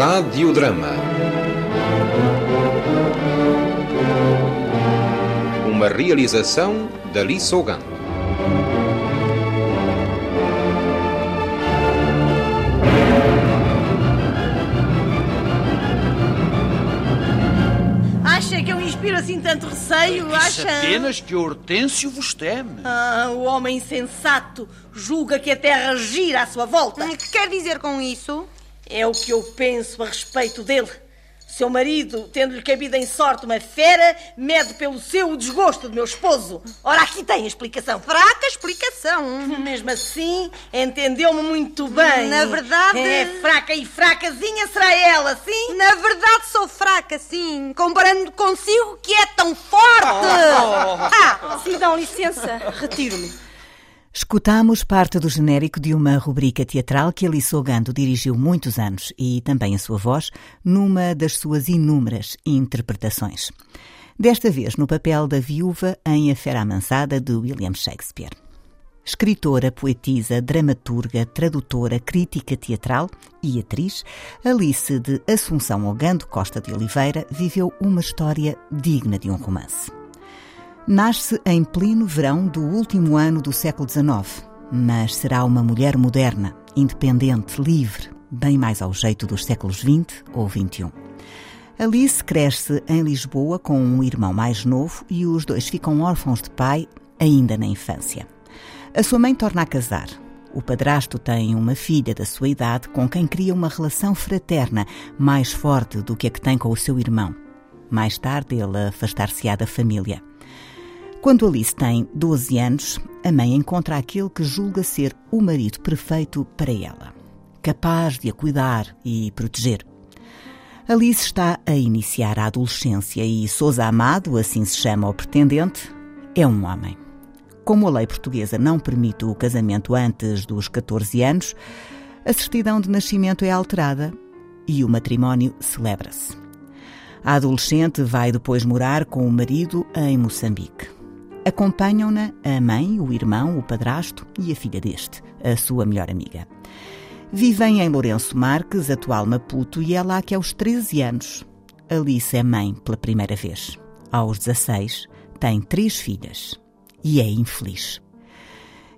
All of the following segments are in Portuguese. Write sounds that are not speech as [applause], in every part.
Radiodrama. Uma realização da Lissogan. Acha que eu inspiro assim tanto receio? Acha? apenas que Hortêncio vos teme. Ah, o homem insensato julga que a terra gira à sua volta. O que quer dizer com isso? É o que eu penso a respeito dele. Seu marido, tendo-lhe cabido em sorte uma fera, mede pelo seu o desgosto do meu esposo. Ora, aqui tem a explicação. Fraca explicação. [laughs] Mesmo assim, entendeu-me muito bem. Na verdade- É fraca e fracazinha será ela, sim? Na verdade sou fraca, sim, comparando consigo que é tão forte. Ah, Se me dão licença, retiro-me. Escutamos parte do genérico de uma rubrica teatral que Alice Ogando dirigiu muitos anos e também a sua voz numa das suas inúmeras interpretações. Desta vez no papel da viúva em A Fera Amansada de William Shakespeare. Escritora, poetisa, dramaturga, tradutora, crítica teatral e atriz, Alice de Assunção Ogando Costa de Oliveira viveu uma história digna de um romance. Nasce em pleno verão do último ano do século XIX, mas será uma mulher moderna, independente, livre, bem mais ao jeito dos séculos XX ou XXI. Alice cresce em Lisboa com um irmão mais novo e os dois ficam órfãos de pai ainda na infância. A sua mãe torna a casar. O padrasto tem uma filha da sua idade com quem cria uma relação fraterna mais forte do que a que tem com o seu irmão. Mais tarde, ele afastar-se-á da família. Quando Alice tem 12 anos, a mãe encontra aquele que julga ser o marido perfeito para ela, capaz de a cuidar e proteger. Alice está a iniciar a adolescência e Sousa Amado, assim se chama o pretendente, é um homem. Como a lei portuguesa não permite o casamento antes dos 14 anos, a certidão de nascimento é alterada e o matrimónio celebra-se. A adolescente vai depois morar com o marido em Moçambique. Acompanham-na a mãe, o irmão, o padrasto e a filha deste, a sua melhor amiga. Vivem em Lourenço Marques, atual Maputo, e é lá que aos 13 anos Alice é mãe pela primeira vez. Aos 16 tem três filhas e é infeliz.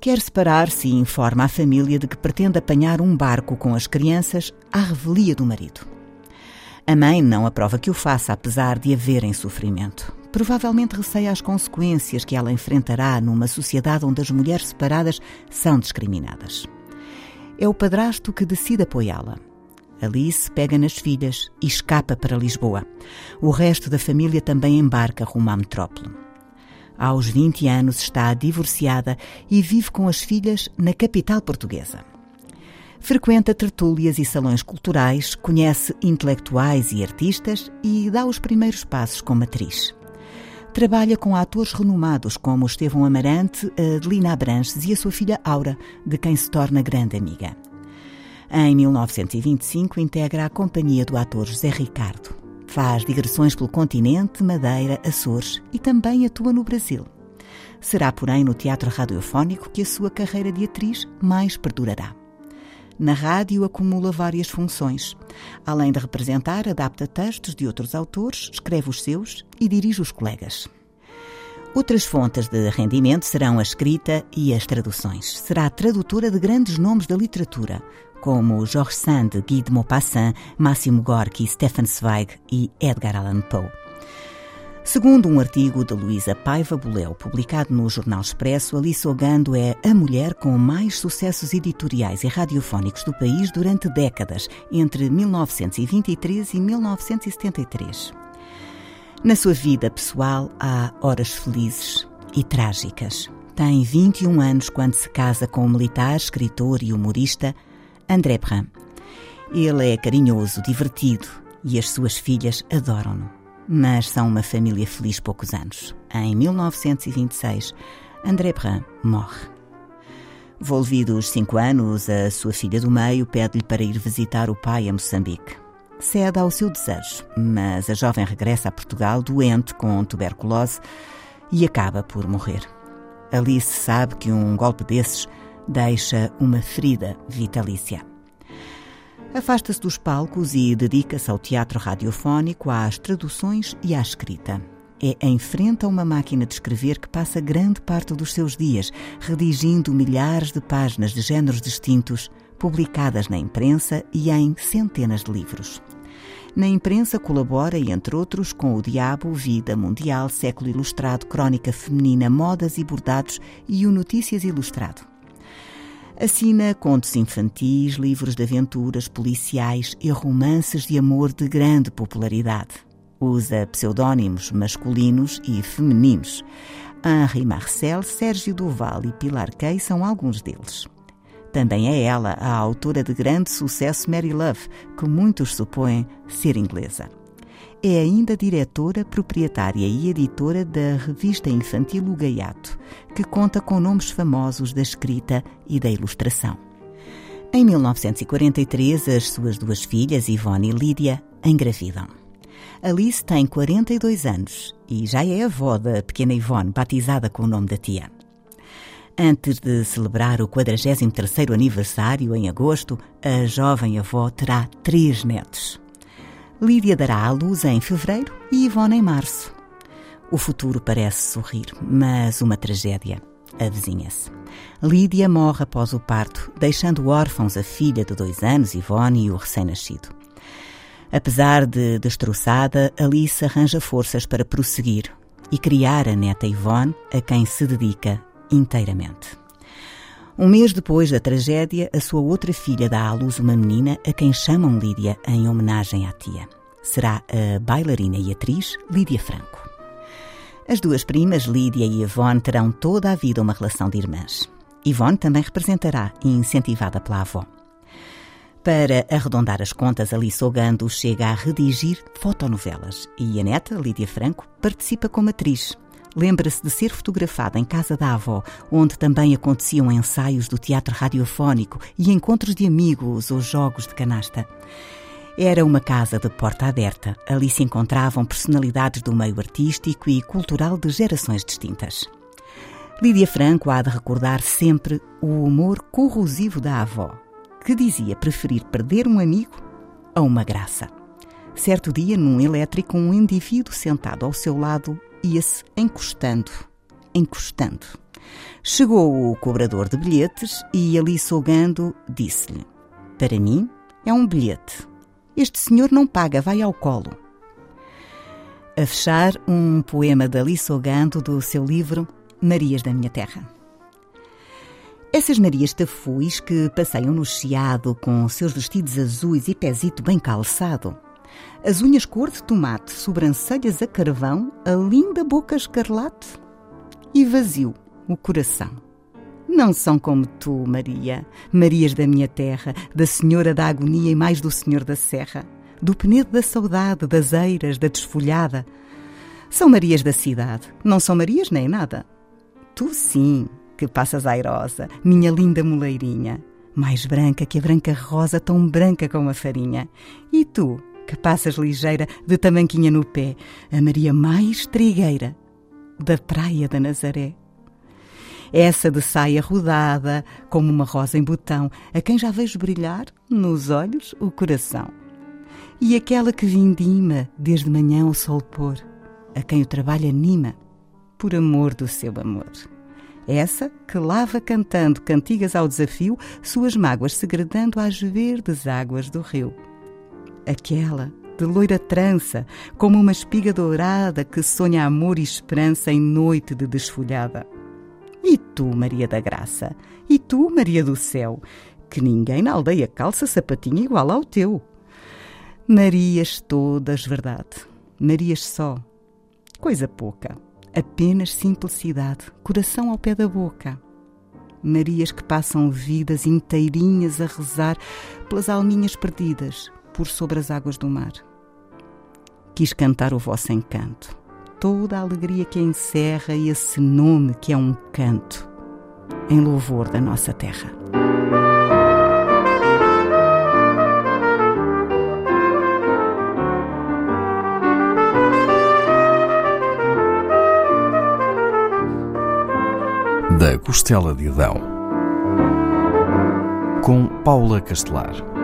Quer separar-se e informa a família de que pretende apanhar um barco com as crianças à revelia do marido. A mãe não aprova que o faça, apesar de haverem sofrimento. Provavelmente receia as consequências que ela enfrentará numa sociedade onde as mulheres separadas são discriminadas. É o padrasto que decide apoiá-la. Alice pega nas filhas e escapa para Lisboa. O resto da família também embarca rumo à metrópole. Aos 20 anos está divorciada e vive com as filhas na capital portuguesa. Frequenta tertúlias e salões culturais, conhece intelectuais e artistas e dá os primeiros passos como atriz. Trabalha com atores renomados como Estevão Amarante, Adelina Abranches e a sua filha Aura, de quem se torna grande amiga. Em 1925 integra a companhia do ator José Ricardo. Faz digressões pelo continente, Madeira, Açores e também atua no Brasil. Será, porém, no teatro radiofónico que a sua carreira de atriz mais perdurará. Na rádio acumula várias funções. Além de representar, adapta textos de outros autores, escreve os seus e dirige os colegas. Outras fontes de rendimento serão a escrita e as traduções. Será tradutora de grandes nomes da literatura, como Georges Sand, Guy de Maupassant, Máximo Gorky, Stefan Zweig e Edgar Allan Poe. Segundo um artigo de Luísa Paiva Boleu, publicado no Jornal Expresso, Alice Ogando é a mulher com mais sucessos editoriais e radiofónicos do país durante décadas, entre 1923 e 1973. Na sua vida pessoal há horas felizes e trágicas. tem 21 anos quando se casa com o militar, escritor e humorista André Brun. Ele é carinhoso, divertido e as suas filhas adoram-no. Mas são uma família feliz poucos anos. Em 1926, André Brun morre. Volvidos cinco anos, a sua filha do meio pede-lhe para ir visitar o pai a Moçambique. Cede ao seu desejo, mas a jovem regressa a Portugal doente com tuberculose e acaba por morrer. Alice sabe que um golpe desses deixa uma ferida vitalícia. Afasta-se dos palcos e dedica-se ao teatro radiofónico, às traduções e à escrita. É em frente a uma máquina de escrever que passa grande parte dos seus dias, redigindo milhares de páginas de géneros distintos, publicadas na imprensa e em centenas de livros. Na imprensa colabora, entre outros, com O Diabo, Vida Mundial, Século Ilustrado, Crónica Feminina, Modas e Bordados e o Notícias Ilustrado. Assina contos infantis, livros de aventuras policiais e romances de amor de grande popularidade. Usa pseudónimos masculinos e femininos. Henri Marcel, Sérgio Duval e Pilar Kay são alguns deles. Também é ela a autora de grande sucesso Mary Love, que muitos supõem ser inglesa. É ainda diretora, proprietária e editora da revista infantil O Gaiato, que conta com nomes famosos da escrita e da ilustração. Em 1943, as suas duas filhas, Ivone e Lídia, engravidam. Alice tem 42 anos e já é avó da pequena Ivone, batizada com o nome da tia. Antes de celebrar o 43º aniversário, em agosto, a jovem avó terá três netos. Lídia dará à luz em fevereiro e Ivone em março. O futuro parece sorrir, mas uma tragédia avizinha-se. Lídia morre após o parto, deixando órfãos a filha de dois anos, Ivone, e o recém-nascido. Apesar de destroçada, Alice arranja forças para prosseguir e criar a neta Ivone, a quem se dedica inteiramente. Um mês depois da tragédia, a sua outra filha dá à luz uma menina a quem chamam Lídia em homenagem à tia. Será a bailarina e atriz Lídia Franco. As duas primas, Lídia e Yvonne, terão toda a vida uma relação de irmãs. Yvonne também representará, incentivada pela avó. Para arredondar as contas, Alice Ogando chega a redigir fotonovelas e a neta, Lídia Franco, participa como atriz lembra-se de ser fotografada em casa da avó, onde também aconteciam ensaios do teatro radiofónico e encontros de amigos ou jogos de canasta. Era uma casa de porta aberta. Ali se encontravam personalidades do meio artístico e cultural de gerações distintas. Lídia Franco há de recordar sempre o humor corrosivo da avó, que dizia preferir perder um amigo a uma graça. Certo dia, num elétrico, um indivíduo sentado ao seu lado ia-se encostando, encostando. Chegou o cobrador de bilhetes e ali sogando disse-lhe: Para mim é um bilhete. Este senhor não paga, vai ao colo. A fechar, um poema de Alice Ogando do seu livro Marias da Minha Terra. Essas Marias Tafuis que passeiam no chiado com seus vestidos azuis e pezito bem calçado, as unhas cor de tomate, sobrancelhas a carvão, a linda boca escarlate e vazio o coração. Não são como tu, Maria, Marias da minha terra, da Senhora da agonia e mais do Senhor da serra, do penedo da saudade, das eiras, da desfolhada. São Marias da cidade, não são Marias nem nada. Tu sim, que passas airosa, minha linda moleirinha, mais branca que a branca rosa, tão branca como a farinha. E tu, que passas ligeira de tamanquinha no pé, a Maria mais trigueira da praia da Nazaré. Essa de saia rodada, como uma rosa em botão, a quem já vejo brilhar nos olhos o coração. E aquela que vindima desde manhã o sol pôr, a quem o trabalho anima, por amor do seu amor. Essa que lava cantando cantigas ao desafio, suas mágoas segredando às verdes águas do rio aquela de loira trança, como uma espiga dourada que sonha amor e esperança em noite de desfolhada. E tu, Maria da Graça? E tu, Maria do Céu? Que ninguém na aldeia calça sapatinho igual ao teu. Marias todas, verdade. Marias só. Coisa pouca. Apenas simplicidade, coração ao pé da boca. Marias que passam vidas inteirinhas a rezar pelas alminhas perdidas por sobre as águas do mar. Quis cantar o vosso encanto, toda a alegria que encerra esse nome que é um canto, em louvor da nossa terra. Da Costela de Adão, com Paula Castelar.